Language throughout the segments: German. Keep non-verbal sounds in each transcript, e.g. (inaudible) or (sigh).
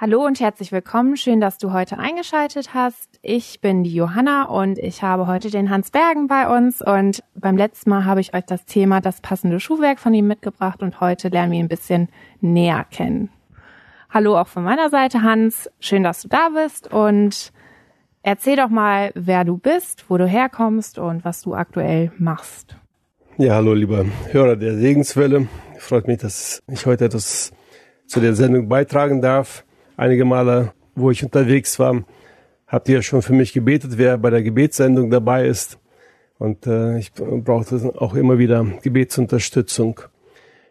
Hallo und herzlich willkommen. Schön, dass du heute eingeschaltet hast. Ich bin die Johanna und ich habe heute den Hans Bergen bei uns und beim letzten Mal habe ich euch das Thema das passende Schuhwerk von ihm mitgebracht und heute lernen wir ihn ein bisschen näher kennen. Hallo auch von meiner Seite, Hans. Schön, dass du da bist und erzähl doch mal, wer du bist, wo du herkommst und was du aktuell machst. Ja, hallo, lieber Hörer der Segenswelle. Freut mich, dass ich heute etwas zu der Sendung beitragen darf einige Male, wo ich unterwegs war, habt ihr schon für mich gebetet, wer bei der Gebetssendung dabei ist. Und äh, ich brauchte auch immer wieder Gebetsunterstützung.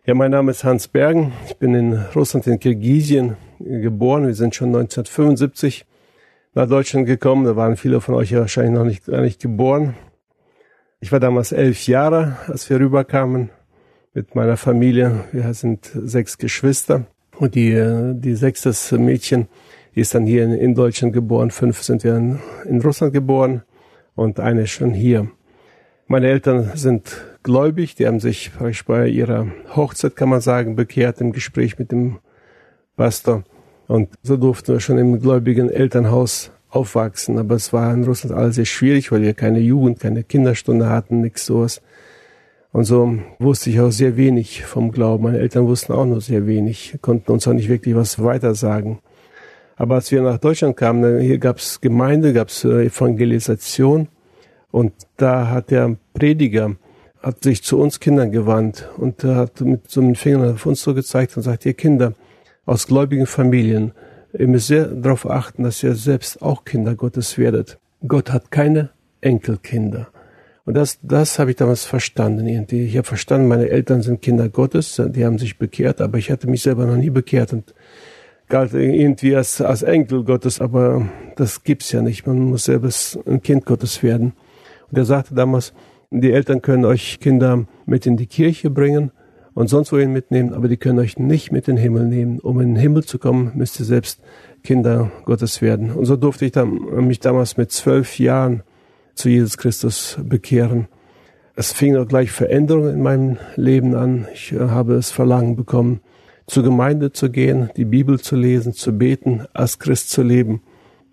Ja, mein Name ist Hans Bergen. Ich bin in Russland, in Kirgisien geboren. Wir sind schon 1975 nach Deutschland gekommen. Da waren viele von euch ja wahrscheinlich noch nicht, gar nicht geboren. Ich war damals elf Jahre, als wir rüberkamen mit meiner Familie. Wir sind sechs Geschwister. Und die, die sechstes Mädchen ist dann hier in, in Deutschland geboren. Fünf sind wir in, in Russland geboren und eine ist schon hier. Meine Eltern sind gläubig, die haben sich bei ihrer Hochzeit, kann man sagen, bekehrt im Gespräch mit dem Pastor. Und so durften wir schon im gläubigen Elternhaus aufwachsen. Aber es war in Russland alles sehr schwierig, weil wir keine Jugend, keine Kinderstunde hatten, nichts sowas. Und so wusste ich auch sehr wenig vom Glauben. Meine Eltern wussten auch nur sehr wenig, konnten uns auch nicht wirklich was weiter sagen. Aber als wir nach Deutschland kamen, hier gab es Gemeinde, gab es äh, Evangelisation. Und da hat der Prediger hat sich zu uns Kindern gewandt und hat mit so einem Finger auf uns so gezeigt und sagt, ihr Kinder aus gläubigen Familien, ihr müsst sehr darauf achten, dass ihr selbst auch Kinder Gottes werdet. Gott hat keine Enkelkinder. Und das, das habe ich damals verstanden irgendwie. Ich habe verstanden, meine Eltern sind Kinder Gottes, die haben sich bekehrt, aber ich hatte mich selber noch nie bekehrt und galt irgendwie als, als Enkel Gottes, aber das gibt's ja nicht. Man muss selbst ein Kind Gottes werden. Und er sagte damals, die Eltern können euch Kinder mit in die Kirche bringen und sonst wohin mitnehmen, aber die können euch nicht mit in den Himmel nehmen. Um in den Himmel zu kommen, müsst ihr selbst Kinder Gottes werden. Und so durfte ich dann, mich damals mit zwölf Jahren zu Jesus Christus bekehren. Es fing auch gleich Veränderungen in meinem Leben an. Ich äh, habe es Verlangen bekommen, zur Gemeinde zu gehen, die Bibel zu lesen, zu beten, als Christ zu leben.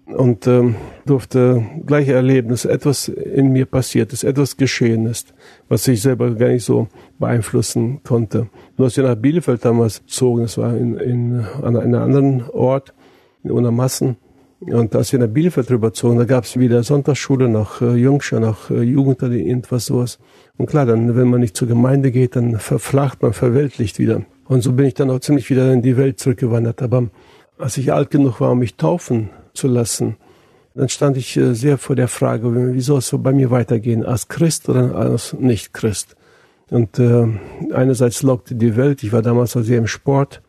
Und ähm, durfte gleich erleben, dass etwas in mir passiert ist, etwas geschehen ist, was ich selber gar nicht so beeinflussen konnte. Nur als wir nach Bielefeld damals zogen, das war in, in, an einem anderen Ort, in Unermassen, und als wir nach Bielefeld rüberzogen, da gab es wieder Sonntagsschule nach äh, Jungschau, nach äh, Jugend oder irgendwas sowas. Und klar, dann, wenn man nicht zur Gemeinde geht, dann verflacht man, verweltlicht wieder. Und so bin ich dann auch ziemlich wieder in die Welt zurückgewandert. Aber als ich alt genug war, um mich taufen zu lassen, dann stand ich äh, sehr vor der Frage, wie soll es so bei mir weitergehen, als Christ oder als Nicht-Christ? Und äh, einerseits lockte die Welt, ich war damals auch sehr im Sport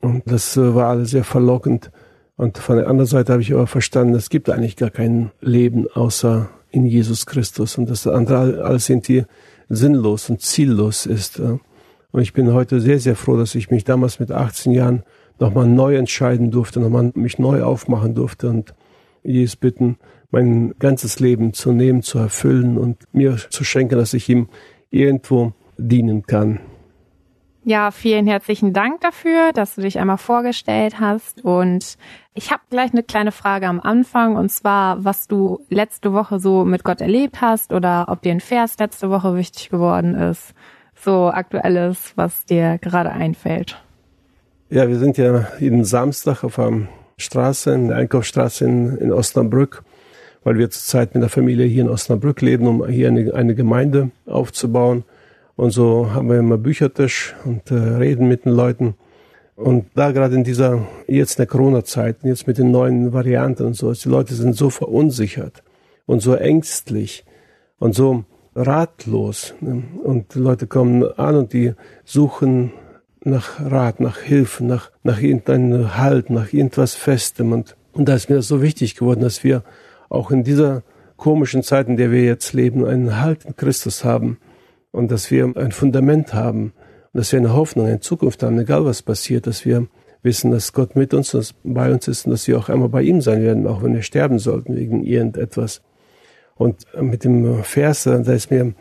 und das äh, war alles sehr verlockend. Und von der anderen Seite habe ich aber verstanden, es gibt eigentlich gar kein Leben außer in Jesus Christus und das andere alles irgendwie sinnlos und ziellos ist. Und ich bin heute sehr, sehr froh, dass ich mich damals mit 18 Jahren nochmal neu entscheiden durfte, nochmal mich neu aufmachen durfte und Jesus bitten, mein ganzes Leben zu nehmen, zu erfüllen und mir zu schenken, dass ich ihm irgendwo dienen kann. Ja, vielen herzlichen Dank dafür, dass du dich einmal vorgestellt hast. Und ich habe gleich eine kleine Frage am Anfang, und zwar, was du letzte Woche so mit Gott erlebt hast oder ob dir ein Vers letzte Woche wichtig geworden ist. So aktuelles, was dir gerade einfällt. Ja, wir sind ja jeden Samstag auf einer Straße, in der Einkaufsstraße in, in Osnabrück, weil wir zurzeit mit der Familie hier in Osnabrück leben, um hier eine, eine Gemeinde aufzubauen. Und so haben wir immer Büchertisch und äh, reden mit den Leuten. Und da gerade in dieser, jetzt in der Corona-Zeit, jetzt mit den neuen Varianten und so, die Leute sind so verunsichert und so ängstlich und so ratlos. Ne? Und die Leute kommen an und die suchen nach Rat, nach Hilfe, nach, nach irgendeinem Halt, nach irgendwas Festem. Und, und da ist mir das so wichtig geworden, dass wir auch in dieser komischen Zeit, in der wir jetzt leben, einen Halt in Christus haben und dass wir ein Fundament haben und dass wir eine Hoffnung, eine Zukunft haben, egal was passiert, dass wir wissen, dass Gott mit uns und bei uns ist und dass wir auch einmal bei ihm sein werden, auch wenn wir sterben sollten wegen irgendetwas. Und mit dem Vers, da ist mir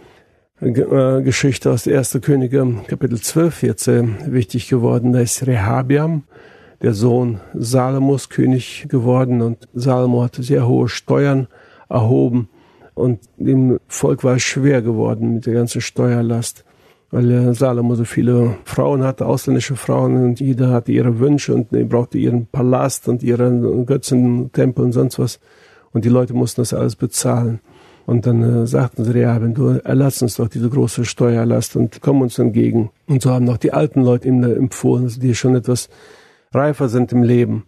äh, Geschichte aus der 1. Könige, Kapitel 12 jetzt äh, wichtig geworden. Da ist Rehabiam, der Sohn Salomos, König geworden und Salomo hatte sehr hohe Steuern erhoben und dem Volk war es schwer geworden mit der ganzen Steuerlast, weil Salomo so viele Frauen hatte, ausländische Frauen und jeder hatte ihre Wünsche und brauchte ihren Palast und ihren Götzentempel und sonst was und die Leute mussten das alles bezahlen. Und dann äh, sagten sie, ja, wenn du erlass uns doch diese große Steuerlast und komm uns entgegen. Und so haben noch die alten Leute ihm empfohlen, die schon etwas reifer sind im Leben.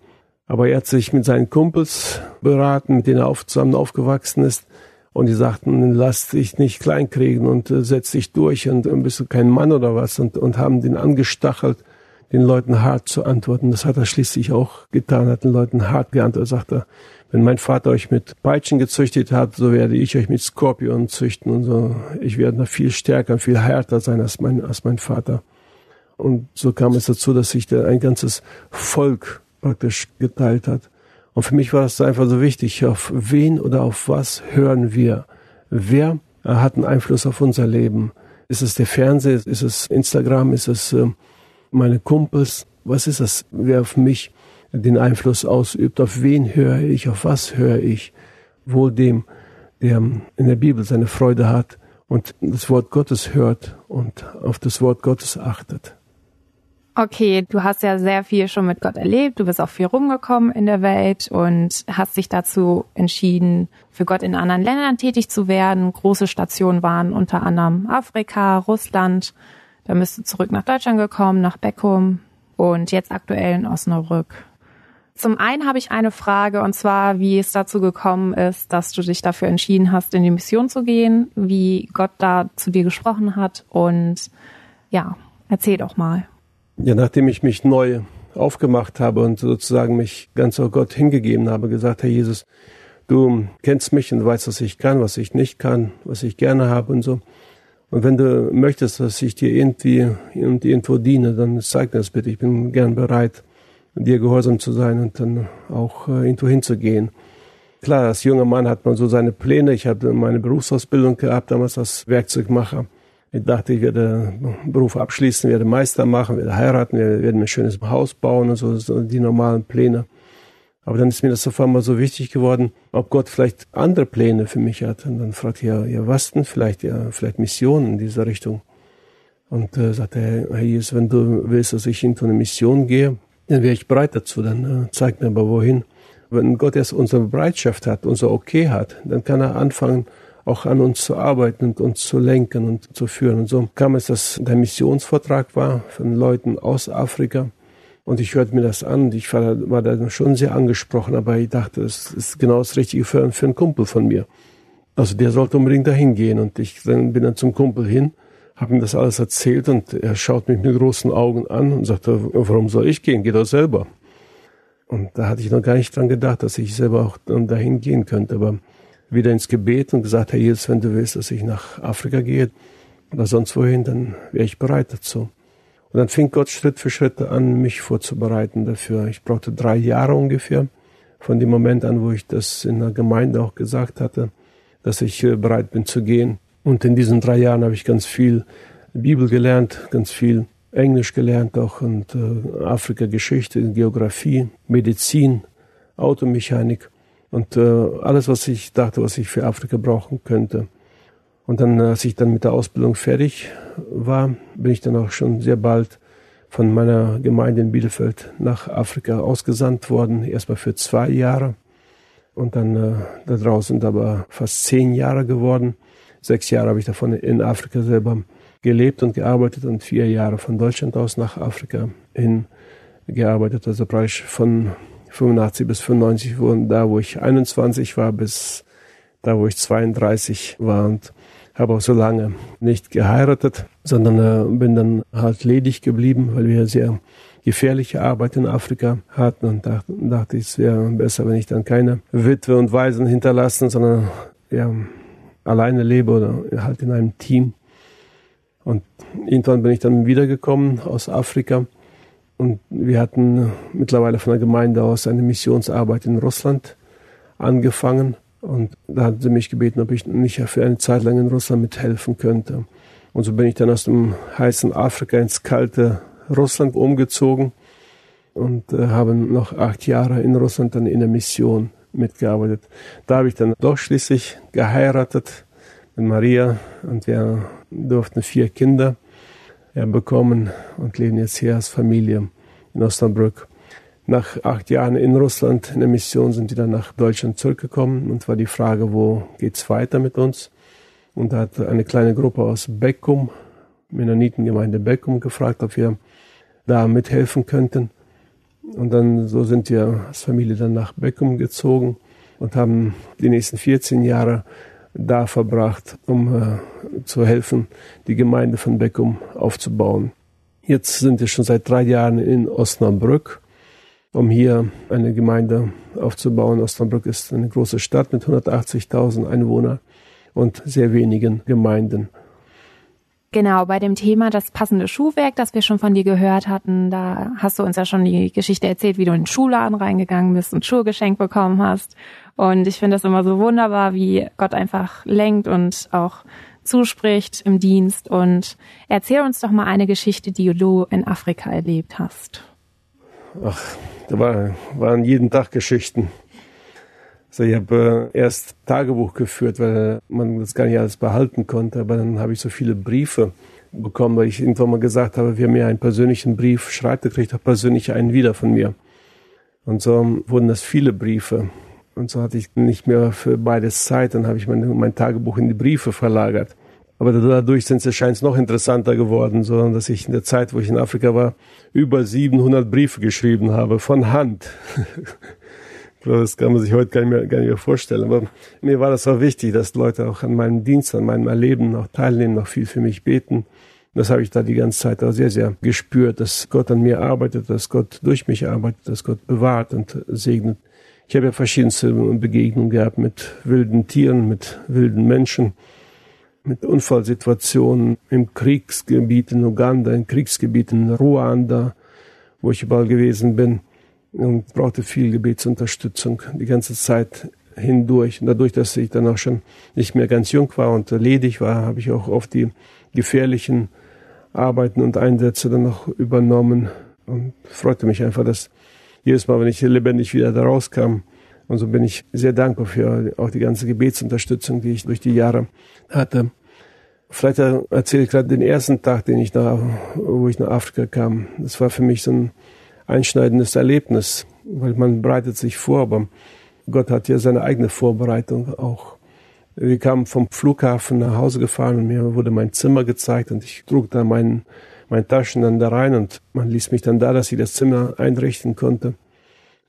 Aber er hat sich mit seinen Kumpels beraten, mit denen er auf, zusammen aufgewachsen ist. Und die sagten, lass dich nicht kleinkriegen und äh, setz dich durch und, und bist du kein Mann oder was und, und haben den angestachelt, den Leuten hart zu antworten. Das hat er schließlich auch getan, hat den Leuten hart geantwortet. Er, wenn mein Vater euch mit Peitschen gezüchtet hat, so werde ich euch mit Skorpionen züchten und so. Ich werde noch viel stärker, viel härter sein als mein, als mein Vater. Und so kam es dazu, dass sich ein ganzes Volk praktisch geteilt hat. Und für mich war das einfach so wichtig, auf wen oder auf was hören wir? Wer hat einen Einfluss auf unser Leben? Ist es der Fernseher? Ist es Instagram? Ist es äh, meine Kumpels? Was ist das, wer auf mich den Einfluss ausübt? Auf wen höre ich? Auf was höre ich? Wohl dem, der in der Bibel seine Freude hat und das Wort Gottes hört und auf das Wort Gottes achtet. Okay, du hast ja sehr viel schon mit Gott erlebt, du bist auch viel rumgekommen in der Welt und hast dich dazu entschieden, für Gott in anderen Ländern tätig zu werden. Große Stationen waren unter anderem Afrika, Russland. Da bist du zurück nach Deutschland gekommen, nach Beckum und jetzt aktuell in Osnabrück. Zum einen habe ich eine Frage und zwar, wie es dazu gekommen ist, dass du dich dafür entschieden hast, in die Mission zu gehen, wie Gott da zu dir gesprochen hat und ja, erzähl doch mal. Ja, nachdem ich mich neu aufgemacht habe und sozusagen mich ganz auf Gott hingegeben habe, gesagt, Herr Jesus, du kennst mich und weißt, was ich kann, was ich nicht kann, was ich gerne habe und so. Und wenn du möchtest, dass ich dir irgendwie und irgendwo diene, dann zeig mir das bitte. Ich bin gern bereit, dir gehorsam zu sein und dann auch äh, irgendwo hinzugehen. Klar, als junger Mann hat man so seine Pläne. Ich habe meine Berufsausbildung gehabt, damals als Werkzeugmacher. Ich dachte, ich werde Beruf abschließen, werde Meister machen, werde heiraten, werde, mir ein schönes Haus bauen und so, so die normalen Pläne. Aber dann ist mir das auf einmal so wichtig geworden, ob Gott vielleicht andere Pläne für mich hat. Und dann fragt er, ja, was denn? Vielleicht, ja, vielleicht Missionen in dieser Richtung. Und äh, sagt er, Herr Jesus, wenn du willst, dass ich in so eine Mission gehe, dann wäre ich bereit dazu. Dann äh, zeig mir aber wohin. Wenn Gott erst unsere Bereitschaft hat, unser Okay hat, dann kann er anfangen, auch an uns zu arbeiten und uns zu lenken und zu führen. Und so kam es, dass der Missionsvortrag war von Leuten aus Afrika. Und ich hörte mir das an ich war, war da schon sehr angesprochen, aber ich dachte, das ist genau das Richtige für, für einen Kumpel von mir. Also der sollte unbedingt dahin gehen. Und ich dann bin dann zum Kumpel hin, habe ihm das alles erzählt und er schaut mich mit großen Augen an und sagte, warum soll ich gehen? Geh doch selber. Und da hatte ich noch gar nicht dran gedacht, dass ich selber auch dahin gehen könnte. Aber wieder ins Gebet und gesagt, Herr Jesus, wenn du willst, dass ich nach Afrika gehe oder sonst wohin, dann wäre ich bereit dazu. Und dann fing Gott Schritt für Schritt an, mich vorzubereiten dafür. Ich brauchte drei Jahre ungefähr, von dem Moment an, wo ich das in der Gemeinde auch gesagt hatte, dass ich äh, bereit bin zu gehen. Und in diesen drei Jahren habe ich ganz viel Bibel gelernt, ganz viel Englisch gelernt auch und äh, Afrika-Geschichte, Geografie, Medizin, Automechanik und äh, alles, was ich dachte, was ich für Afrika brauchen könnte. Und dann, als ich dann mit der Ausbildung fertig war, bin ich dann auch schon sehr bald von meiner Gemeinde in Bielefeld nach Afrika ausgesandt worden, erstmal für zwei Jahre. Und dann äh, da draußen sind aber fast zehn Jahre geworden. Sechs Jahre habe ich davon in Afrika selber gelebt und gearbeitet und vier Jahre von Deutschland aus nach Afrika hin gearbeitet. Also praktisch von 85 bis 95, von da wo ich 21 war bis da wo ich 32 war und habe auch so lange nicht geheiratet, sondern äh, bin dann halt ledig geblieben, weil wir sehr gefährliche Arbeit in Afrika hatten und dachte, dachte ich, es wäre besser, wenn ich dann keine Witwe und Waisen hinterlassen, sondern ja, alleine lebe oder halt in einem Team. Und irgendwann bin ich dann wiedergekommen aus Afrika und wir hatten mittlerweile von der Gemeinde aus eine Missionsarbeit in Russland angefangen. Und da hatten sie mich gebeten, ob ich nicht für eine Zeit lang in Russland mithelfen könnte. Und so bin ich dann aus dem heißen Afrika ins kalte Russland umgezogen und äh, habe noch acht Jahre in Russland dann in der Mission mitgearbeitet. Da habe ich dann doch schließlich geheiratet mit Maria und wir durften vier Kinder bekommen und leben jetzt hier als Familie in Osnabrück. Nach acht Jahren in Russland in der Mission sind wir dann nach Deutschland zurückgekommen und war die Frage, wo geht's weiter mit uns? Und da hat eine kleine Gruppe aus Beckum, Mennonitengemeinde Beckum, gefragt, ob wir da mithelfen könnten. Und dann so sind wir als Familie dann nach Beckum gezogen und haben die nächsten 14 Jahre da verbracht, um äh, zu helfen, die Gemeinde von Beckum aufzubauen. Jetzt sind wir schon seit drei Jahren in Osnabrück, um hier eine Gemeinde aufzubauen. Osnabrück ist eine große Stadt mit 180.000 Einwohnern und sehr wenigen Gemeinden. Genau, bei dem Thema das passende Schuhwerk, das wir schon von dir gehört hatten, da hast du uns ja schon die Geschichte erzählt, wie du in den Schuhladen reingegangen bist und Schuhe geschenkt bekommen hast. Und ich finde das immer so wunderbar, wie Gott einfach lenkt und auch zuspricht im Dienst. Und erzähl uns doch mal eine Geschichte, die du in Afrika erlebt hast. Ach, da war, waren jeden Tag Geschichten. Also ich habe äh, erst Tagebuch geführt, weil man das gar nicht alles behalten konnte. Aber dann habe ich so viele Briefe bekommen, weil ich irgendwann mal gesagt habe, wer mir einen persönlichen Brief schreibt, der kriegt auch persönlich einen wieder von mir. Und so wurden das viele Briefe. Und so hatte ich nicht mehr für beides Zeit. Dann habe ich mein, mein Tagebuch in die Briefe verlagert. Aber dadurch sind es scheint noch interessanter geworden, so dass ich in der Zeit, wo ich in Afrika war, über 700 Briefe geschrieben habe von Hand. (laughs) Das kann man sich heute gar nicht, mehr, gar nicht mehr vorstellen. Aber mir war das auch wichtig, dass Leute auch an meinem Dienst, an meinem Erleben noch teilnehmen, noch viel für mich beten. Das habe ich da die ganze Zeit auch sehr, sehr gespürt, dass Gott an mir arbeitet, dass Gott durch mich arbeitet, dass Gott bewahrt und segnet. Ich habe ja verschiedenste Begegnungen gehabt mit wilden Tieren, mit wilden Menschen, mit Unfallsituationen im Kriegsgebiet in Uganda, im Kriegsgebiet in Ruanda, wo ich überall gewesen bin und brauchte viel Gebetsunterstützung die ganze Zeit hindurch. Und dadurch, dass ich dann auch schon nicht mehr ganz jung war und ledig war, habe ich auch oft die gefährlichen Arbeiten und Einsätze dann noch übernommen und freute mich einfach, dass jedes Mal, wenn ich lebendig wieder da rauskam, und so bin ich sehr dankbar für auch die ganze Gebetsunterstützung, die ich durch die Jahre hatte. Vielleicht erzähle ich gerade den ersten Tag, den ich nach, wo ich nach Afrika kam. Das war für mich so ein einschneidendes Erlebnis, weil man bereitet sich vor, aber Gott hat ja seine eigene Vorbereitung auch. Wir kamen vom Flughafen nach Hause gefahren und mir wurde mein Zimmer gezeigt und ich trug da meinen meine Taschen dann da rein und man ließ mich dann da, dass ich das Zimmer einrichten konnte.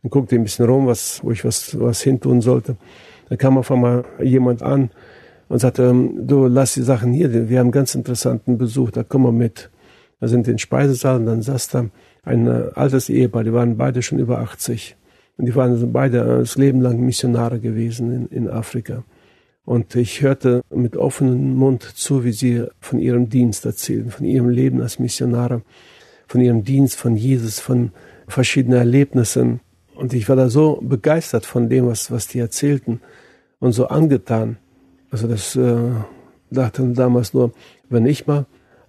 Und guckte ein bisschen rum, was, wo ich was, was hintun sollte. Da kam auf einmal jemand an und sagte, ähm, du lass die Sachen hier, wir haben einen ganz interessanten Besuch, da komm mal mit. Da sind in den Speisesaal und dann saß da ein äh, altes Ehepaar, die waren beide schon über 80. Und die waren beide äh, das Leben lang Missionare gewesen in, in Afrika. Und ich hörte mit offenem Mund zu, wie sie von ihrem Dienst erzählen, von ihrem Leben als Missionare, von ihrem Dienst, von Jesus, von verschiedenen Erlebnissen. Und ich war da so begeistert von dem, was, was die erzählten und so angetan. Also das äh, dachte damals nur, wenn ich mal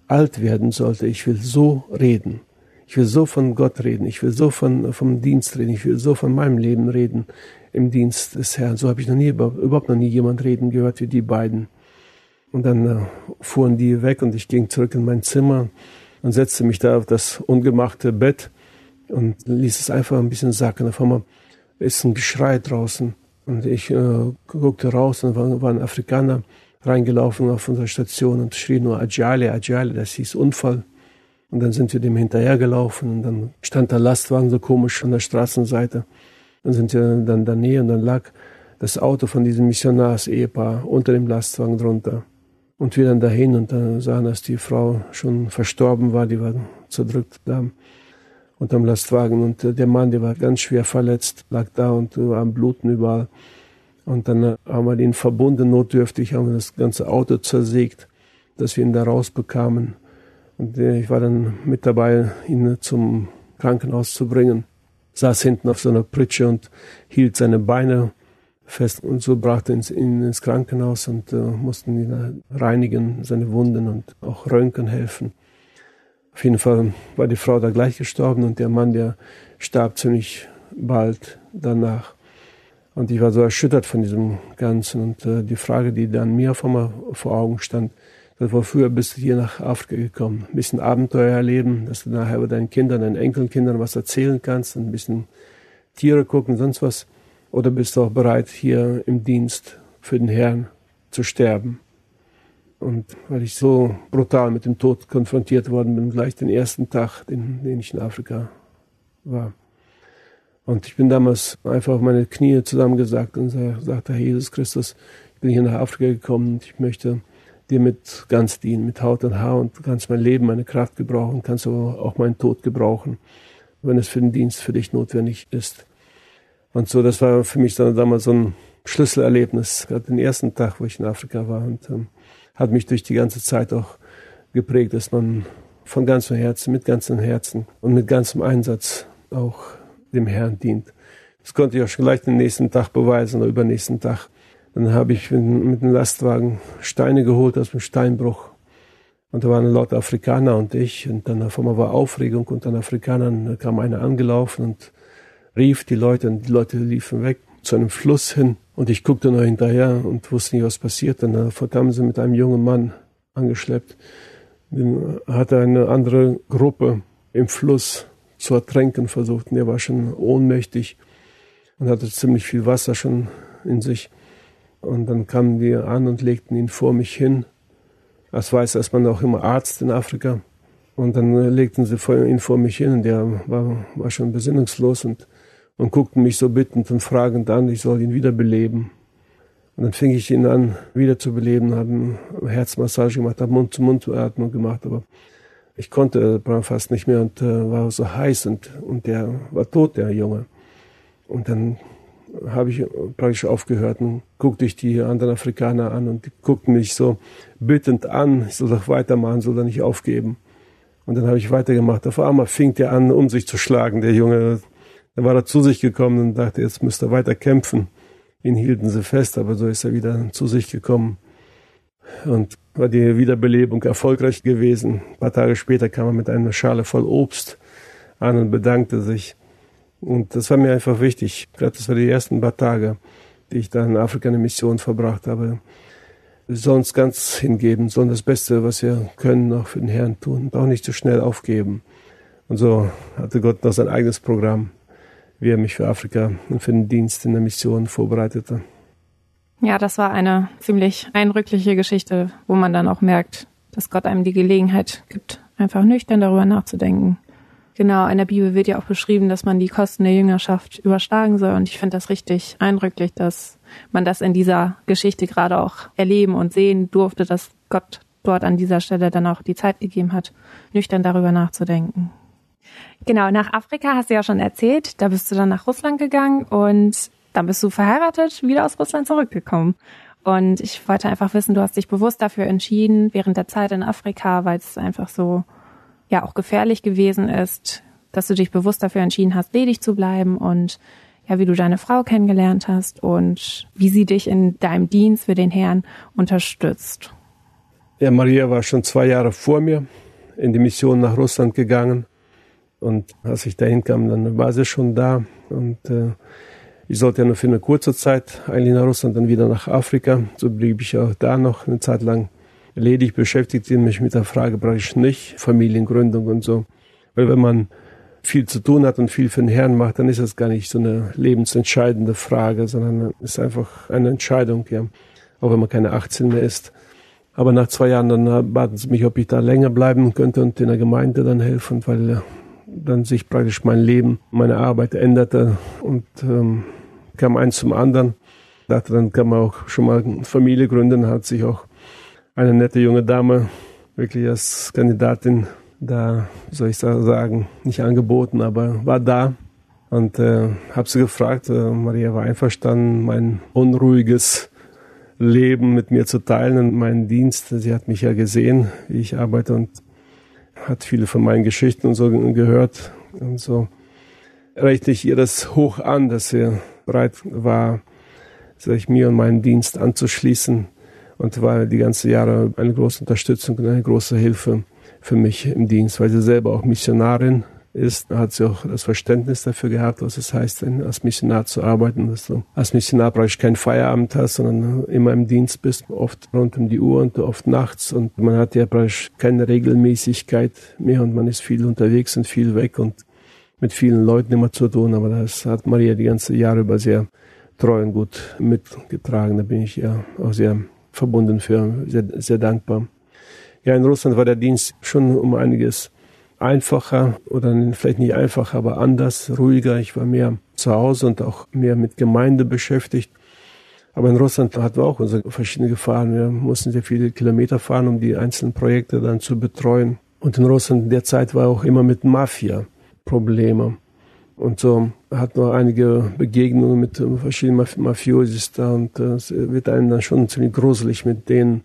alt werden sollte, ich will so reden. Ich will so von Gott reden. Ich will so von, vom Dienst reden. Ich will so von meinem Leben reden im Dienst des Herrn. So habe ich noch nie, überhaupt noch nie jemand reden gehört wie die beiden. Und dann äh, fuhren die weg und ich ging zurück in mein Zimmer und setzte mich da auf das ungemachte Bett und ließ es einfach ein bisschen sacken. Auf einmal ist ein Geschrei draußen. Und ich äh, guckte raus und war, war Afrikaner reingelaufen auf unserer Station und schrie nur Ajale, Ajale, das hieß Unfall. Und dann sind wir dem hinterhergelaufen und dann stand der Lastwagen so komisch an der Straßenseite. Dann sind wir dann da näher und dann lag das Auto von diesem Missionars-Ehepaar unter dem Lastwagen drunter. Und wir dann dahin und dann sahen, dass die Frau schon verstorben war, die war zerdrückt da unterm Lastwagen. Und der Mann, der war ganz schwer verletzt, lag da und war am Bluten überall. Und dann haben wir den verbunden, notdürftig haben wir das ganze Auto zersägt, dass wir ihn da rausbekamen. Und äh, ich war dann mit dabei, ihn zum Krankenhaus zu bringen. Saß hinten auf so einer Pritsche und hielt seine Beine fest und so brachte ihn ins Krankenhaus und äh, mussten ihn reinigen, seine Wunden und auch Röntgen helfen. Auf jeden Fall war die Frau da gleich gestorben und der Mann, der starb ziemlich bald danach. Und ich war so erschüttert von diesem Ganzen. Und äh, die Frage, die dann mir vor, vor Augen stand, früher bist du hier nach Afrika gekommen. Ein bisschen Abenteuer erleben, dass du nachher über deinen Kindern, deinen Enkelkindern was erzählen kannst, ein bisschen Tiere gucken, sonst was. Oder bist du auch bereit, hier im Dienst für den Herrn zu sterben? Und weil ich so brutal mit dem Tod konfrontiert worden bin, gleich den ersten Tag, den, den ich in Afrika war. Und ich bin damals einfach auf meine Knie zusammengesagt und sagte, Herr Jesus Christus, ich bin hier nach Afrika gekommen und ich möchte dir mit ganz dienen, mit Haut und Haar und kannst mein Leben, meine Kraft gebrauchen, kannst aber auch meinen Tod gebrauchen, wenn es für den Dienst für dich notwendig ist. Und so, das war für mich dann damals so ein Schlüsselerlebnis, gerade den ersten Tag, wo ich in Afrika war und ähm, hat mich durch die ganze Zeit auch geprägt, dass man von ganzem Herzen, mit ganzem Herzen und mit ganzem Einsatz auch dem Herrn dient. Das konnte ich auch schon gleich den nächsten Tag beweisen oder übernächsten Tag. Dann habe ich mit dem Lastwagen Steine geholt aus dem Steinbruch. Und da waren lauter Afrikaner und ich. Und dann auf einmal war Aufregung unter den Afrikanern. kam einer angelaufen und rief die Leute und die Leute liefen weg zu einem Fluss hin. Und ich guckte noch hinterher und wusste nicht, was passiert. Dann kamen sie mit einem jungen Mann angeschleppt. Den hatte eine andere Gruppe im Fluss zu ertränken versucht. Und er war schon ohnmächtig und hatte ziemlich viel Wasser schon in sich. Und dann kamen die an und legten ihn vor mich hin. Als weiß ist man auch immer Arzt in Afrika. Und dann legten sie ihn vor mich hin und der war, war schon besinnungslos und und guckten mich so bittend und fragend an, ich soll ihn wiederbeleben. Und dann fing ich ihn an, wieder zu beleben, habe Herzmassage gemacht, habe Mund-zu-Mund-Atmung gemacht, aber ich konnte fast nicht mehr und äh, war so heiß und, und der war tot, der Junge. Und dann habe ich praktisch aufgehört und guckte ich die anderen Afrikaner an und die guckten mich so bittend an, ich soll doch weitermachen, soll er nicht aufgeben. Und dann habe ich weitergemacht. Auf einmal fing der an, um sich zu schlagen, der Junge. Dann war er zu sich gekommen und dachte, jetzt müsste er weiter kämpfen. Ihn hielten sie fest, aber so ist er wieder zu sich gekommen. Und war die Wiederbelebung erfolgreich gewesen. Ein paar Tage später kam er mit einer Schale voll Obst an und bedankte sich. Und das war mir einfach wichtig. Gerade das war die ersten paar Tage, die ich da in Afrika eine Mission verbracht habe. Uns ganz hingeben, sollen das Beste, was wir können, auch für den Herrn tun und auch nicht zu so schnell aufgeben. Und so hatte Gott noch sein eigenes Programm wie er mich für Afrika und für den Dienst in der Mission vorbereitete. Ja, das war eine ziemlich eindrückliche Geschichte, wo man dann auch merkt, dass Gott einem die Gelegenheit gibt, einfach nüchtern darüber nachzudenken. Genau, in der Bibel wird ja auch beschrieben, dass man die Kosten der Jüngerschaft überschlagen soll. Und ich finde das richtig eindrücklich, dass man das in dieser Geschichte gerade auch erleben und sehen durfte, dass Gott dort an dieser Stelle dann auch die Zeit gegeben hat, nüchtern darüber nachzudenken. Genau, nach Afrika hast du ja schon erzählt. Da bist du dann nach Russland gegangen und dann bist du verheiratet, wieder aus Russland zurückgekommen. Und ich wollte einfach wissen, du hast dich bewusst dafür entschieden, während der Zeit in Afrika, weil es einfach so, ja, auch gefährlich gewesen ist, dass du dich bewusst dafür entschieden hast, ledig zu bleiben und ja, wie du deine Frau kennengelernt hast und wie sie dich in deinem Dienst für den Herrn unterstützt. Ja, Maria war schon zwei Jahre vor mir in die Mission nach Russland gegangen. Und als ich dahin kam, dann war sie schon da. Und äh, ich sollte ja nur für eine kurze Zeit eigentlich nach Russland, dann wieder nach Afrika. So blieb ich auch da noch eine Zeit lang ledig, beschäftigte mich mit der Frage praktisch nicht, Familiengründung und so. Weil wenn man viel zu tun hat und viel für den Herrn macht, dann ist das gar nicht so eine lebensentscheidende Frage, sondern ist einfach eine Entscheidung, ja. Auch wenn man keine 18 mehr ist. Aber nach zwei Jahren dann baten sie mich, ob ich da länger bleiben könnte und in der Gemeinde dann helfen, weil dann sich praktisch mein Leben, meine Arbeit änderte und ähm, kam eins zum anderen. Dachte, dann kann man auch schon mal Familie gründen, hat sich auch eine nette junge Dame wirklich als Kandidatin da, soll ich sagen, nicht angeboten, aber war da. Und äh, habe sie gefragt, äh, Maria war einverstanden, mein unruhiges Leben mit mir zu teilen und meinen Dienst. Sie hat mich ja gesehen, wie ich arbeite und hat viele von meinen Geschichten und so gehört. Und so rechne ich ihr das hoch an, dass sie bereit war, sich mir und meinen Dienst anzuschließen und war die ganze Jahre eine große Unterstützung und eine große Hilfe für mich im Dienst, weil sie selber auch Missionarin ist, hat sie auch das Verständnis dafür gehabt, was es heißt, als Missionar zu arbeiten, dass du als Missionar praktisch keinen Feierabend hast, sondern immer im Dienst bist, oft rund um die Uhr und oft nachts und man hat ja praktisch keine Regelmäßigkeit mehr und man ist viel unterwegs und viel weg und mit vielen Leuten immer zu tun, aber das hat Maria die ganze Jahre über sehr treu und gut mitgetragen. Da bin ich ja auch sehr verbunden für, sehr, sehr dankbar. Ja, in Russland war der Dienst schon um einiges einfacher oder vielleicht nicht einfacher, aber anders, ruhiger. Ich war mehr zu Hause und auch mehr mit Gemeinde beschäftigt. Aber in Russland hatten wir auch unsere verschiedene Gefahren. Wir mussten sehr viele Kilometer fahren, um die einzelnen Projekte dann zu betreuen. Und in Russland in der Zeit war auch immer mit Mafia Probleme. Und so hatten wir einige Begegnungen mit verschiedenen Mafiosis da und äh, es wird einem dann schon ziemlich gruselig mit denen,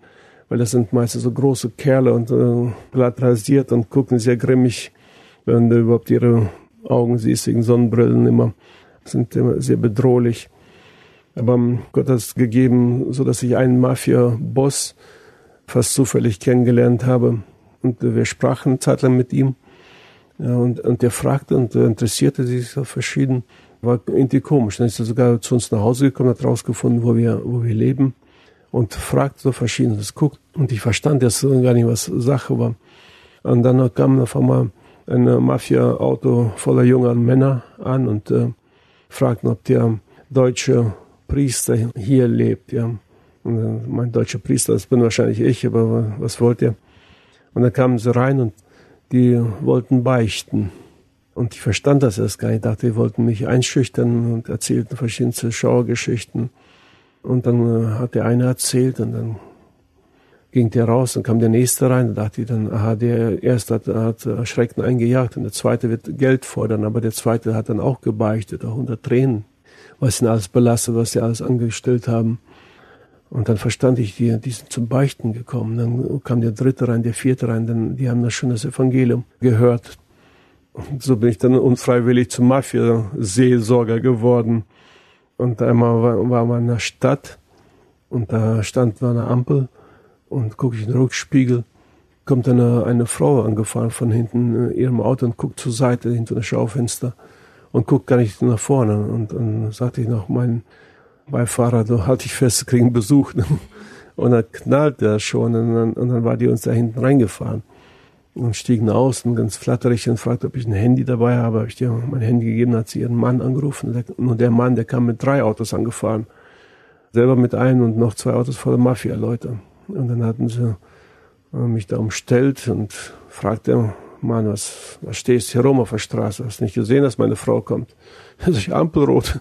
weil das sind meistens so große Kerle und äh, glatt rasiert und gucken sehr grimmig, wenn du überhaupt ihre Augen siehst, wegen Sonnenbrillen immer, sind immer sehr bedrohlich. Aber Gott hat es gegeben, so dass ich einen Mafia-Boss fast zufällig kennengelernt habe. Und wir sprachen eine Zeit lang mit ihm und, und der fragte und interessierte sich so verschieden. War irgendwie komisch. Dann ist er sogar zu uns nach Hause gekommen, hat rausgefunden, wo wir, wo wir leben und fragte so verschiedenes, guckt. Und ich verstand jetzt gar nicht, was Sache war. Und dann kam auf einmal ein Mafia-Auto voller junger Männer an und äh, fragten, ob der deutsche Priester hier lebt. Ja. Und, äh, mein deutscher Priester, das bin wahrscheinlich ich, aber was wollt ihr? Und dann kamen sie rein und die wollten beichten. Und ich verstand das erst gar nicht. Ich dachte, die wollten mich einschüchtern und erzählten verschiedene Schauergeschichten. Und dann äh, hat der eine erzählt und dann ging der raus, dann kam der nächste rein, da dachte ich dann, aha, der erste hat, hat Schrecken eingejagt und der zweite wird Geld fordern, aber der zweite hat dann auch gebeichtet, auch unter Tränen, was ihn alles belastet, was sie alles angestellt haben. Und dann verstand ich, die, die sind zum Beichten gekommen. Dann kam der dritte rein, der vierte rein, dann, die haben dann schon das Evangelium gehört. Und so bin ich dann unfreiwillig zum Mafia-Seelsorger geworden. Und einmal war, war man in der Stadt und da stand eine Ampel und gucke ich in den Rückspiegel, kommt eine, eine Frau angefahren von hinten in ihrem Auto und guckt zur Seite hinter das Schaufenster und guckt gar nicht nach vorne. Und dann sagte ich noch, mein, Beifahrer, so halte ich fest, kriegen Besuch. Und dann knallt der schon und dann, und dann war die uns da hinten reingefahren. Und stiegen aus und ganz flatterig und fragte, ob ich ein Handy dabei habe. Habe ich dir mein Handy gegeben, hat sie ihren Mann angerufen. Und der Mann, der kam mit drei Autos angefahren. Selber mit einem und noch zwei Autos voller Mafia-Leute. Und dann hatten sie äh, mich da umstellt und fragte, Mann, was, was stehst hier rum auf der Straße? Hast du nicht gesehen, dass meine Frau kommt? (laughs) Das ist Ampelrot.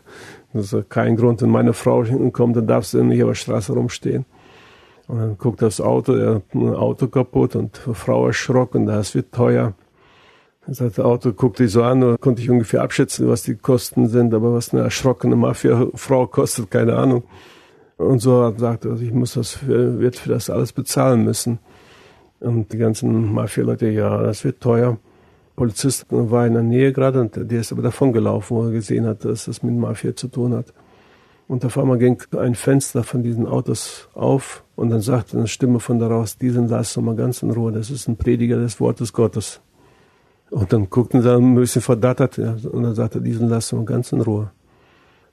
Das ist kein Grund, wenn meine Frau hinkommt, dann darfst du nicht auf der Straße rumstehen. Und dann guckt das Auto, er hat ein Auto kaputt und die Frau erschrocken, das wird teuer. Das Auto guckte ich so an, konnte ich ungefähr abschätzen, was die Kosten sind, aber was eine erschrockene Mafia-Frau kostet, keine Ahnung. Und so hat gesagt, also ich muss das, für, wird für das alles bezahlen müssen. Und die ganzen Mafia-Leute, ja, das wird teuer. Polizist war in der Nähe gerade und der ist aber davon gelaufen, wo er gesehen hat, dass das mit Mafia zu tun hat. Und auf einmal ging ein Fenster von diesen Autos auf und dann sagte eine Stimme von daraus, diesen lass doch mal ganz in Ruhe, das ist ein Prediger des Wortes Gottes. Und dann guckten sie ein bisschen verdattert ja, und dann sagte, diesen lass doch mal ganz in Ruhe.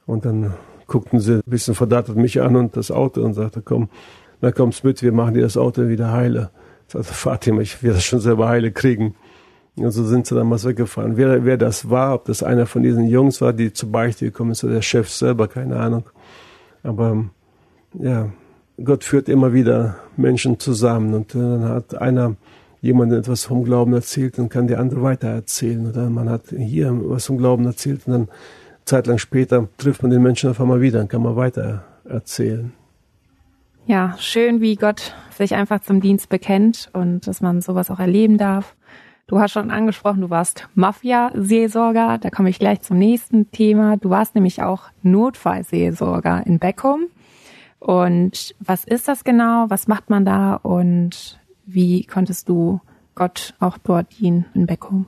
Und dann guckten sie ein bisschen verdattert mich an und das Auto und sagte, komm, na kommst mit, wir machen dir das Auto wieder heile. Sagte, Fatima, ich werde das schon selber heile kriegen. Und so sind sie damals weggefahren. Wer, wer das war, ob das einer von diesen Jungs war, die zur Beichte gekommen ist, oder der Chef selber, keine Ahnung. Aber ja, Gott führt immer wieder Menschen zusammen und dann hat einer jemandem etwas vom Glauben erzählt, dann kann der andere weiter erzählen. Oder man hat hier was vom Glauben erzählt und dann zeitlang später trifft man den Menschen auf einmal wieder, dann kann man weiter erzählen. Ja, schön, wie Gott sich einfach zum Dienst bekennt und dass man sowas auch erleben darf. Du hast schon angesprochen, du warst Mafia-Seelsorger. Da komme ich gleich zum nächsten Thema. Du warst nämlich auch Notfallseelsorger in Beckum. Und was ist das genau? Was macht man da? Und wie konntest du Gott auch dort dienen in Beckum?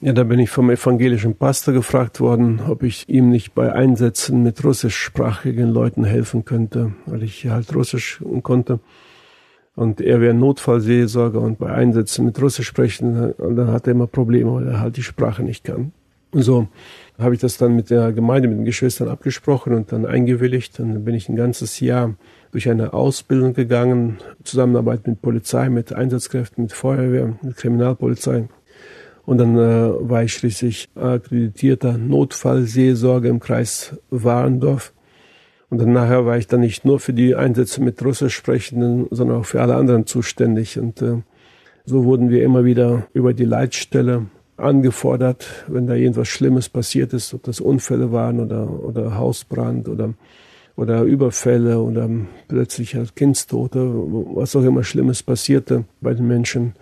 Ja, da bin ich vom evangelischen Pastor gefragt worden, ob ich ihm nicht bei Einsätzen mit russischsprachigen Leuten helfen könnte, weil ich halt Russisch konnte. Und er wäre Notfallseelsorger und bei Einsätzen mit Russisch sprechen, dann hat er immer Probleme, weil er halt die Sprache nicht kann. Und so habe ich das dann mit der Gemeinde, mit den Geschwistern abgesprochen und dann eingewilligt. Dann bin ich ein ganzes Jahr durch eine Ausbildung gegangen, Zusammenarbeit mit Polizei, mit Einsatzkräften, mit Feuerwehr, mit Kriminalpolizei. Und dann äh, war ich schließlich akkreditierter Notfallseelsorger im Kreis Warendorf und dann nachher war ich dann nicht nur für die Einsätze mit Russisch sprechenden, sondern auch für alle anderen zuständig. Und äh, so wurden wir immer wieder über die Leitstelle angefordert, wenn da irgendwas Schlimmes passiert ist, ob das Unfälle waren oder, oder Hausbrand oder, oder Überfälle oder plötzlich halt Kindstote, was auch immer Schlimmes passierte bei den Menschen.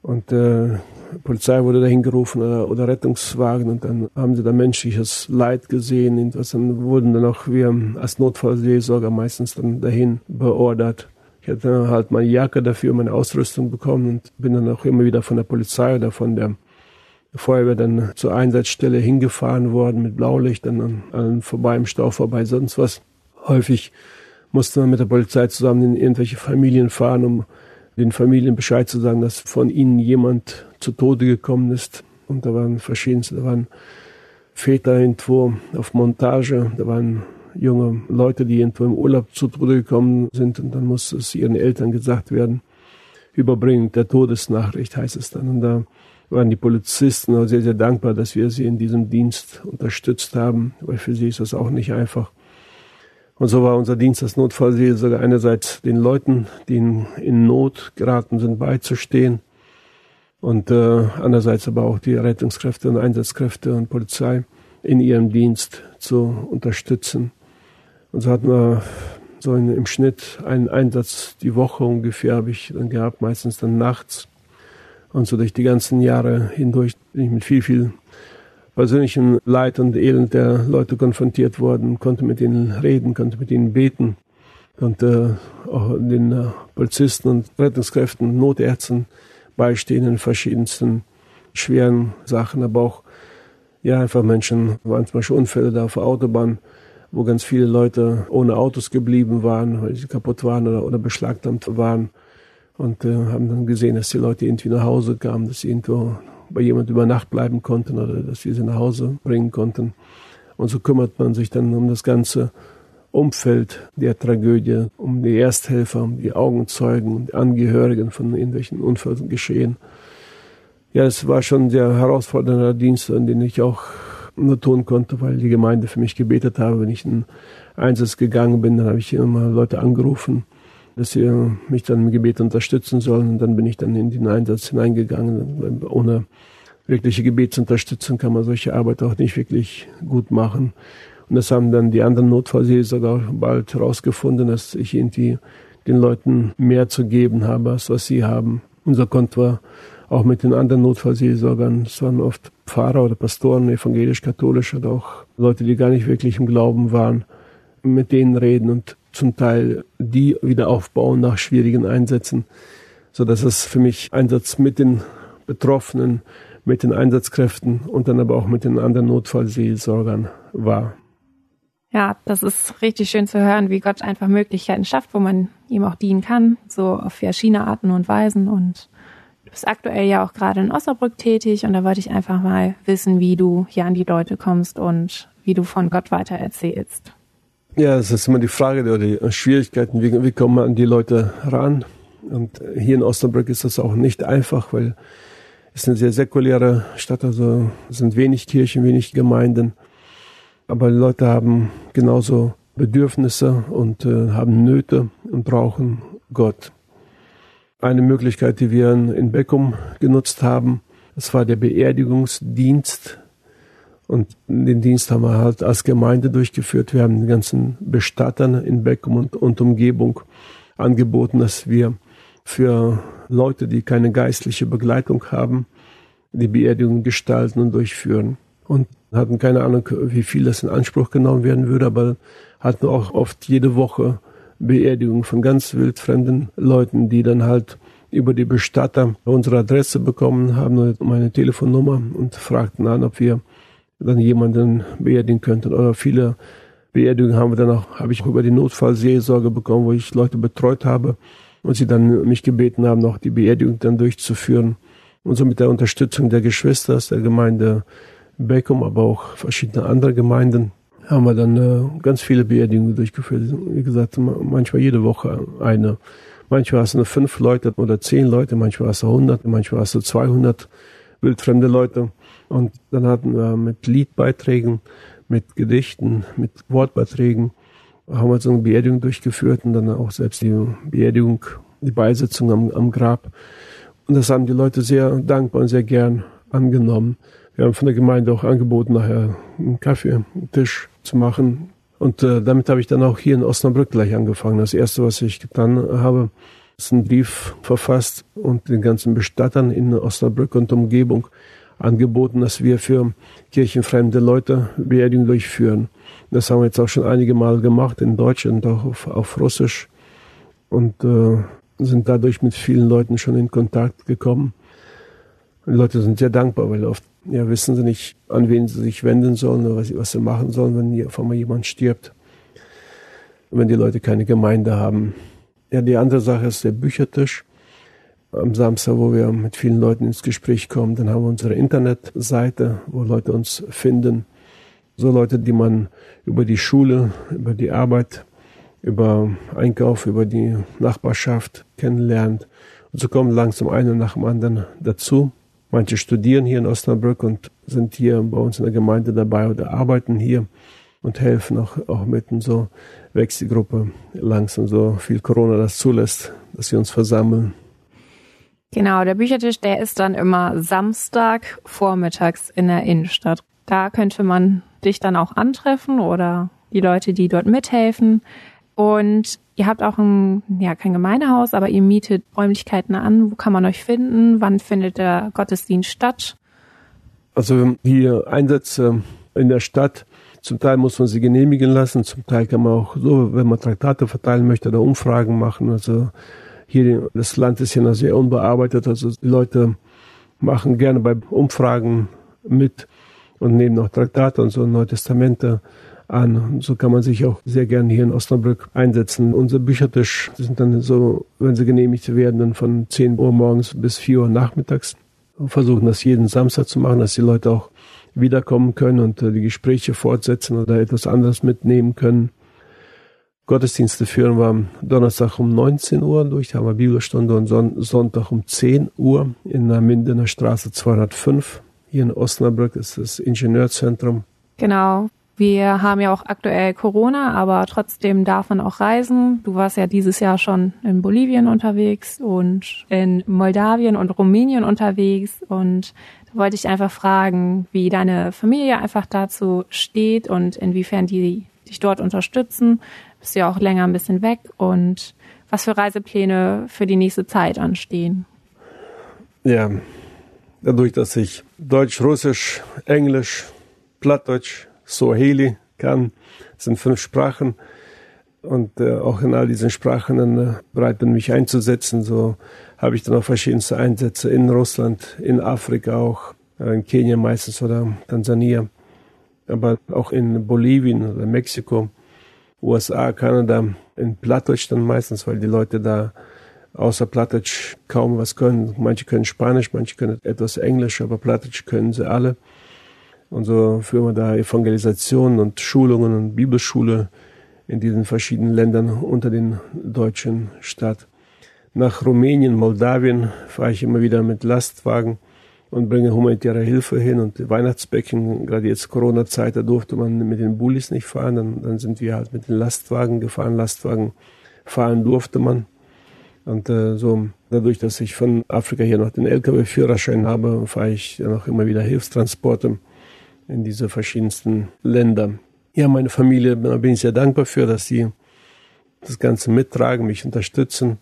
Und äh, Polizei wurde dahin gerufen oder, oder Rettungswagen und dann haben sie da menschliches Leid gesehen. Und dann wurden dann auch wir als Notfallseelsorger meistens dann dahin beordert. Ich hatte halt meine Jacke dafür, meine Ausrüstung bekommen und bin dann auch immer wieder von der Polizei oder von der Feuerwehr dann zur Einsatzstelle hingefahren worden mit Blaulicht, dann an vorbei im Stau vorbei, sonst was. Häufig musste man mit der Polizei zusammen in irgendwelche Familien fahren, um den Familien Bescheid zu sagen, dass von ihnen jemand zu Tode gekommen ist. Und da waren verschiedenste, da waren Väter irgendwo auf Montage, da waren junge Leute, die irgendwo im Urlaub zu Tode gekommen sind und dann musste es ihren Eltern gesagt werden, überbringen der Todesnachricht heißt es dann. Und da waren die Polizisten auch sehr, sehr dankbar, dass wir sie in diesem Dienst unterstützt haben, weil für sie ist das auch nicht einfach. Und so war unser Dienst als Notfallseelsorger einerseits den Leuten, die in, in Not geraten sind, beizustehen und äh, andererseits aber auch die Rettungskräfte und Einsatzkräfte und Polizei in ihrem Dienst zu unterstützen. Und so hatten wir so in, im Schnitt einen Einsatz die Woche ungefähr habe ich dann gehabt, meistens dann nachts. Und so durch die ganzen Jahre hindurch bin ich mit viel, viel persönlichen Leid und Elend der Leute konfrontiert worden, konnte mit ihnen reden, konnte mit ihnen beten, konnte auch den äh, Polizisten und Rettungskräften, Notärzten beistehen in verschiedensten schweren Sachen, aber auch ja einfach Menschen, waren zum Beispiel Unfälle da auf der Autobahn, wo ganz viele Leute ohne Autos geblieben waren, weil sie kaputt waren oder, oder beschlagnahmt waren. Und äh, haben dann gesehen, dass die Leute irgendwie nach Hause kamen, dass sie irgendwo bei jemand über Nacht bleiben konnten oder dass wir sie nach Hause bringen konnten. Und so kümmert man sich dann um das ganze Umfeld der Tragödie, um die Ersthelfer, um die Augenzeugen, die Angehörigen von irgendwelchen Unfällen geschehen. Ja, es war schon ein sehr herausfordernder Dienst, an den ich auch nur tun konnte, weil die Gemeinde für mich gebetet habe. Wenn ich in Einsatz gegangen bin, dann habe ich immer Leute angerufen, dass sie mich dann im Gebet unterstützen sollen. Und dann bin ich dann in den Einsatz hineingegangen. Ohne wirkliche Gebetsunterstützung kann man solche Arbeit auch nicht wirklich gut machen. Und das haben dann die anderen Notfallseelsorger bald herausgefunden, dass ich irgendwie den Leuten mehr zu geben habe, als was sie haben. Unser Konto war auch mit den anderen Notfallseelsorgern, es waren oft Pfarrer oder Pastoren, evangelisch-katholisch oder auch Leute, die gar nicht wirklich im Glauben waren, mit denen reden und zum Teil die wieder aufbauen nach schwierigen Einsätzen, so dass es für mich Einsatz mit den Betroffenen, mit den Einsatzkräften und dann aber auch mit den anderen Notfallseelsorgern war. Ja, das ist richtig schön zu hören, wie Gott einfach Möglichkeiten schafft, wo man ihm auch dienen kann, so auf verschiedene Arten und Weisen. Und du bist aktuell ja auch gerade in Osnabrück tätig und da wollte ich einfach mal wissen, wie du hier an die Leute kommst und wie du von Gott weiter erzählst. Ja, das ist immer die Frage oder die Schwierigkeiten, wie, wie kommt man an die Leute ran? Und hier in Osnabrück ist das auch nicht einfach, weil es eine sehr säkuläre Stadt, also es sind wenig Kirchen, wenig Gemeinden. Aber die Leute haben genauso Bedürfnisse und äh, haben Nöte und brauchen Gott. Eine Möglichkeit, die wir in Beckum genutzt haben, das war der Beerdigungsdienst und den Dienst haben wir halt als Gemeinde durchgeführt. Wir haben den ganzen Bestattern in Beckum und, und Umgebung angeboten, dass wir für Leute, die keine geistliche Begleitung haben, die Beerdigung gestalten und durchführen. Und hatten keine Ahnung, wie viel das in Anspruch genommen werden würde, aber hatten auch oft jede Woche Beerdigungen von ganz wildfremden Leuten, die dann halt über die Bestatter unsere Adresse bekommen haben, meine Telefonnummer und fragten an, ob wir dann jemanden beerdigen könnten. Oder viele Beerdigungen haben wir dann auch, habe ich über die Notfallseelsorge bekommen, wo ich Leute betreut habe und sie dann mich gebeten haben, noch die Beerdigung dann durchzuführen. Und so mit der Unterstützung der Geschwister aus der Gemeinde Beckum, aber auch verschiedene andere Gemeinden, haben wir dann äh, ganz viele Beerdigungen durchgeführt. Wie gesagt, manchmal jede Woche eine. Manchmal hast du nur fünf Leute oder zehn Leute, manchmal hast du 100, manchmal hast du 200 wildfremde Leute. Und dann hatten wir mit Liedbeiträgen, mit Gedichten, mit Wortbeiträgen, haben wir so eine Beerdigung durchgeführt und dann auch selbst die Beerdigung, die Beisetzung am, am Grab. Und das haben die Leute sehr dankbar und sehr gern angenommen. Wir haben von der Gemeinde auch angeboten, nachher einen Kaffeetisch zu machen. Und äh, damit habe ich dann auch hier in Osnabrück gleich angefangen. Das erste, was ich getan habe, ist einen Brief verfasst und den ganzen Bestattern in Osnabrück und Umgebung angeboten, dass wir für kirchenfremde Leute Beerdigung durchführen. Das haben wir jetzt auch schon einige Mal gemacht, in Deutsch und auch auf, auf Russisch. Und äh, sind dadurch mit vielen Leuten schon in Kontakt gekommen. Die Leute sind sehr dankbar, weil oft ja, wissen sie nicht, an wen sie sich wenden sollen oder was, was sie machen sollen, wenn hier auf einmal jemand stirbt. wenn die Leute keine Gemeinde haben. Ja, die andere Sache ist der Büchertisch. Am Samstag, wo wir mit vielen Leuten ins Gespräch kommen, dann haben wir unsere Internetseite, wo Leute uns finden. So Leute, die man über die Schule, über die Arbeit, über Einkauf, über die Nachbarschaft kennenlernt. Und so kommen langsam einer nach dem anderen dazu. Manche studieren hier in Osnabrück und sind hier bei uns in der Gemeinde dabei oder arbeiten hier und helfen auch, auch mit. Und so wächst die Gruppe langsam, so viel Corona das zulässt, dass sie uns versammeln. Genau, der Büchertisch, der ist dann immer Samstag vormittags in der Innenstadt. Da könnte man dich dann auch antreffen oder die Leute, die dort mithelfen. Und ihr habt auch ein, ja, kein Gemeindehaus, aber ihr mietet Räumlichkeiten an. Wo kann man euch finden? Wann findet der Gottesdienst statt? Also die Einsätze in der Stadt, zum Teil muss man sie genehmigen lassen, zum Teil kann man auch so, wenn man Traktate verteilen möchte, da Umfragen machen. Also hier, das Land ist ja noch sehr unbearbeitet, also die Leute machen gerne bei Umfragen mit und nehmen auch Traktate und so Neue Testamente an. So kann man sich auch sehr gerne hier in Osnabrück einsetzen. Unser Büchertisch sind dann so, wenn sie genehmigt werden, dann von 10 Uhr morgens bis 4 Uhr nachmittags. Wir versuchen das jeden Samstag zu machen, dass die Leute auch wiederkommen können und äh, die Gespräche fortsetzen oder etwas anderes mitnehmen können. Gottesdienste führen wir am Donnerstag um 19 Uhr durch, da haben wir Bibelstunde und Son Sonntag um 10 Uhr in der Mindener Straße 205. Hier in Osnabrück ist das Ingenieurzentrum. Genau. Wir haben ja auch aktuell Corona, aber trotzdem darf man auch reisen. Du warst ja dieses Jahr schon in Bolivien unterwegs und in Moldawien und Rumänien unterwegs und da wollte ich einfach fragen, wie deine Familie einfach dazu steht und inwiefern die dich dort unterstützen. Bist ja auch länger ein bisschen weg und was für Reisepläne für die nächste Zeit anstehen. Ja, dadurch, dass ich Deutsch, Russisch, Englisch, Plattdeutsch, Swahili kann. Sind fünf Sprachen. Und äh, auch in all diesen Sprachen dann, äh, bereit bin, mich einzusetzen. So habe ich dann auch verschiedenste Einsätze in Russland, in Afrika auch, äh, in Kenia meistens oder Tansania, aber auch in Bolivien oder Mexiko, USA, Kanada, in Plattdeutsch dann meistens, weil die Leute da außer Plattdeutsch kaum was können. Manche können Spanisch, manche können etwas Englisch, aber Plattdeutsch können sie alle. Und so führen wir da Evangelisationen und Schulungen und Bibelschule in diesen verschiedenen Ländern unter den Deutschen statt. Nach Rumänien, Moldawien fahre ich immer wieder mit Lastwagen und bringe humanitäre Hilfe hin und Weihnachtsbecken, gerade jetzt Corona-Zeit, da durfte man mit den Bullis nicht fahren, dann, dann sind wir halt mit den Lastwagen gefahren, Lastwagen fahren durfte man. Und äh, so dadurch, dass ich von Afrika hier noch den Lkw-Führerschein habe, fahre ich dann auch immer wieder Hilfstransporte in diese verschiedensten Länder. Ja, meine Familie, da bin ich sehr dankbar für, dass sie das Ganze mittragen, mich unterstützen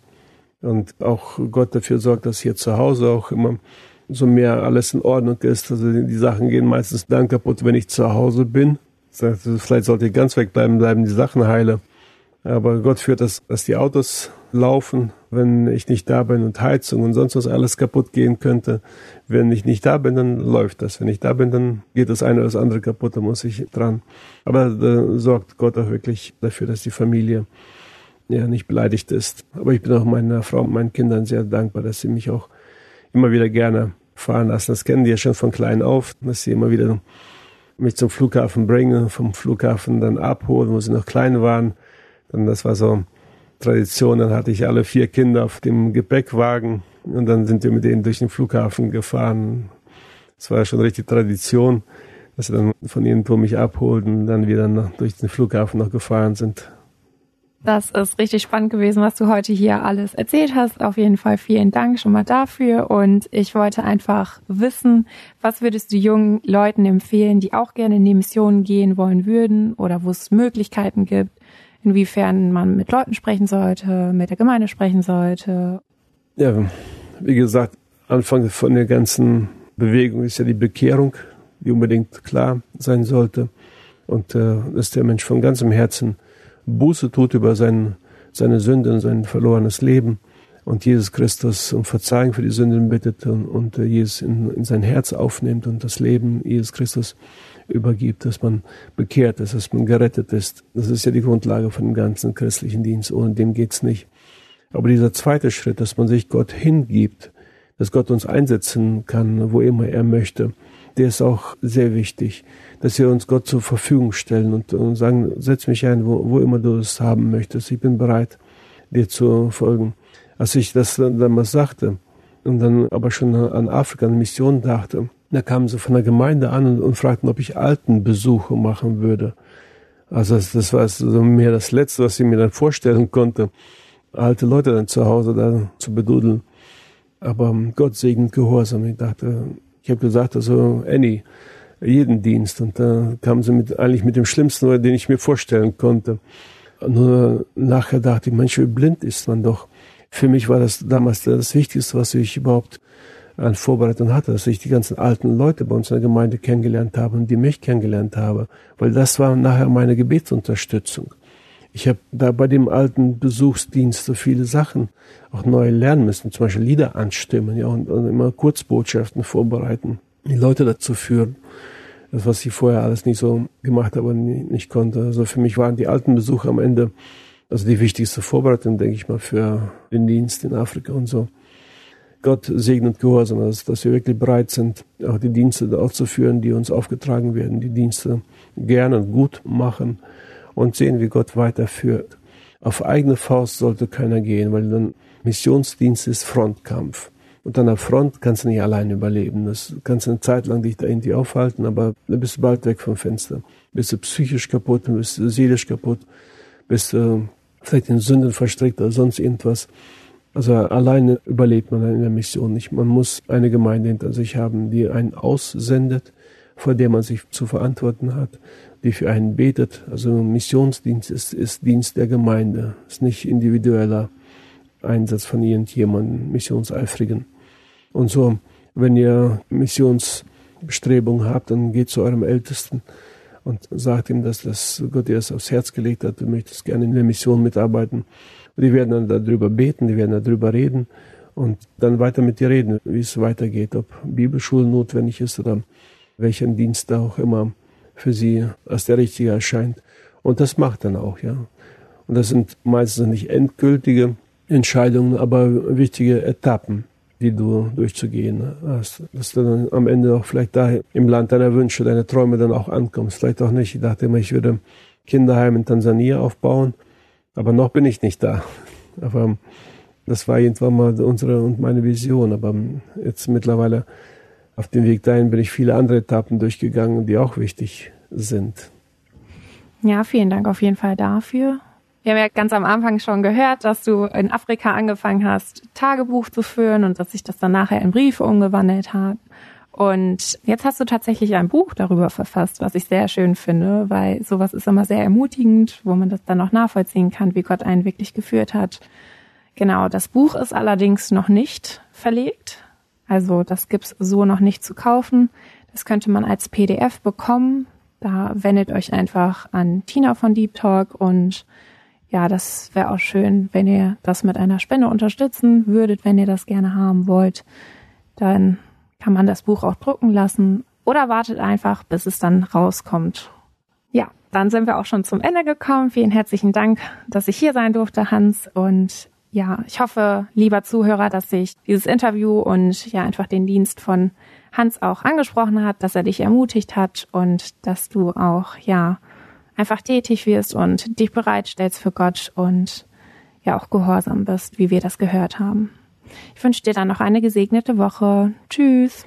und auch Gott dafür sorgt, dass hier zu Hause auch immer so mehr alles in Ordnung ist. Also die Sachen gehen meistens dann kaputt, wenn ich zu Hause bin. Also vielleicht sollte ich ganz wegbleiben, bleiben die Sachen heile. Aber Gott führt das, dass die Autos laufen, wenn ich nicht da bin und Heizung und sonst was alles kaputt gehen könnte. Wenn ich nicht da bin, dann läuft das. Wenn ich da bin, dann geht das eine oder das andere kaputt, da muss ich dran. Aber da sorgt Gott auch wirklich dafür, dass die Familie ja nicht beleidigt ist. Aber ich bin auch meiner Frau und meinen Kindern sehr dankbar, dass sie mich auch immer wieder gerne fahren lassen. Das kennen die ja schon von klein auf, dass sie immer wieder mich zum Flughafen bringen, vom Flughafen dann abholen, wo sie noch klein waren. Dann das war so Tradition. Dann hatte ich alle vier Kinder auf dem Gepäckwagen und dann sind wir mit denen durch den Flughafen gefahren. Das war ja schon richtig Tradition, dass sie dann von irgendwo mich abholten und dann wieder durch den Flughafen noch gefahren sind. Das ist richtig spannend gewesen, was du heute hier alles erzählt hast. Auf jeden Fall vielen Dank schon mal dafür. Und ich wollte einfach wissen, was würdest du jungen Leuten empfehlen, die auch gerne in die Mission gehen wollen würden oder wo es Möglichkeiten gibt, inwiefern man mit Leuten sprechen sollte, mit der Gemeinde sprechen sollte? Ja, wie gesagt, Anfang von der ganzen Bewegung ist ja die Bekehrung, die unbedingt klar sein sollte. Und äh, dass der Mensch von ganzem Herzen Buße tut über sein, seine Sünden, sein verlorenes Leben und Jesus Christus um Verzeihung für die Sünden bittet und, und äh, Jesus in, in, sein Herz aufnimmt und das Leben Jesus Christus übergibt, dass man bekehrt ist, dass man gerettet ist. Das ist ja die Grundlage von dem ganzen christlichen Dienst. Ohne dem geht's nicht. Aber dieser zweite Schritt, dass man sich Gott hingibt, dass Gott uns einsetzen kann, wo immer er möchte, der ist auch sehr wichtig dass wir uns Gott zur Verfügung stellen und, und sagen, setz mich ein, wo, wo immer du es haben möchtest. Ich bin bereit, dir zu folgen. Als ich das damals sagte und dann aber schon an Afrika, an Mission dachte, da kamen sie von der Gemeinde an und, und fragten, ob ich Altenbesuche machen würde. Also das, das war so mehr das Letzte, was ich mir dann vorstellen konnte, alte Leute dann zu Hause da zu bedudeln. Aber Gott segnet Gehorsam. Ich dachte, ich habe gesagt, also Annie, jeden Dienst. Und da kamen sie mit, eigentlich mit dem Schlimmsten, den ich mir vorstellen konnte. Nur nachher dachte ich, Mensch, wie blind ist man doch. Für mich war das damals das Wichtigste, was ich überhaupt an Vorbereitung hatte, dass ich die ganzen alten Leute bei uns in der Gemeinde kennengelernt habe und die mich kennengelernt habe, weil das war nachher meine Gebetsunterstützung. Ich habe da bei dem alten Besuchsdienst so viele Sachen auch neu lernen müssen, zum Beispiel Lieder anstimmen, ja, und, und immer Kurzbotschaften vorbereiten, die Leute dazu führen das, was ich vorher alles nicht so gemacht habe und nicht konnte. Also für mich waren die alten Besuche am Ende also die wichtigste Vorbereitung, denke ich mal, für den Dienst in Afrika und so. Gott segnet Gehorsam, also dass wir wirklich bereit sind, auch die Dienste auszuführen, die uns aufgetragen werden, die Dienste gerne und gut machen und sehen, wie Gott weiterführt. Auf eigene Faust sollte keiner gehen, weil dann Missionsdienst ist Frontkampf. Und an der Front kannst du nicht allein überleben. Das kannst du eine Zeit lang dich da irgendwie aufhalten, aber dann bist du bald weg vom Fenster. Bist du psychisch kaputt, bist du seelisch kaputt, bist du vielleicht in Sünden verstrickt oder sonst irgendwas. Also alleine überlebt man in der Mission nicht. Man muss eine Gemeinde hinter sich haben, die einen aussendet, vor der man sich zu verantworten hat, die für einen betet. Also Missionsdienst ist, ist Dienst der Gemeinde, ist nicht individueller Einsatz von irgendjemandem, Missionseifrigen. Und so, wenn ihr Missionsbestrebungen habt, dann geht zu eurem Ältesten und sagt ihm, dass das Gott dir das aufs Herz gelegt hat, du möchtest gerne in der Mission mitarbeiten. Und die werden dann darüber beten, die werden darüber reden und dann weiter mit dir reden, wie es weitergeht, ob Bibelschule notwendig ist oder welchen Dienst da auch immer für sie als der richtige erscheint. Und das macht dann auch, ja. Und das sind meistens nicht endgültige Entscheidungen, aber wichtige Etappen, die du durchzugehen hast. Dass du dann am Ende auch vielleicht da im Land deiner Wünsche, deiner Träume dann auch ankommst. Vielleicht auch nicht. Ich dachte immer, ich würde Kinderheim in Tansania aufbauen, aber noch bin ich nicht da. Aber das war irgendwann mal unsere und meine Vision. Aber jetzt mittlerweile auf dem Weg dahin bin ich viele andere Etappen durchgegangen, die auch wichtig sind. Ja, vielen Dank auf jeden Fall dafür. Wir haben ja ganz am Anfang schon gehört, dass du in Afrika angefangen hast, Tagebuch zu führen und dass sich das dann nachher in Briefe umgewandelt hat. Und jetzt hast du tatsächlich ein Buch darüber verfasst, was ich sehr schön finde, weil sowas ist immer sehr ermutigend, wo man das dann noch nachvollziehen kann, wie Gott einen wirklich geführt hat. Genau, das Buch ist allerdings noch nicht verlegt. Also das gibt's so noch nicht zu kaufen. Das könnte man als PDF bekommen. Da wendet euch einfach an Tina von Deep Talk und ja, das wäre auch schön, wenn ihr das mit einer Spende unterstützen würdet, wenn ihr das gerne haben wollt. Dann kann man das Buch auch drucken lassen oder wartet einfach, bis es dann rauskommt. Ja, dann sind wir auch schon zum Ende gekommen. Vielen herzlichen Dank, dass ich hier sein durfte, Hans. Und ja, ich hoffe, lieber Zuhörer, dass sich dieses Interview und ja einfach den Dienst von Hans auch angesprochen hat, dass er dich ermutigt hat und dass du auch ja einfach tätig wirst und dich bereitstellst für Gott und ja auch gehorsam bist, wie wir das gehört haben. Ich wünsche dir dann noch eine gesegnete Woche. Tschüss.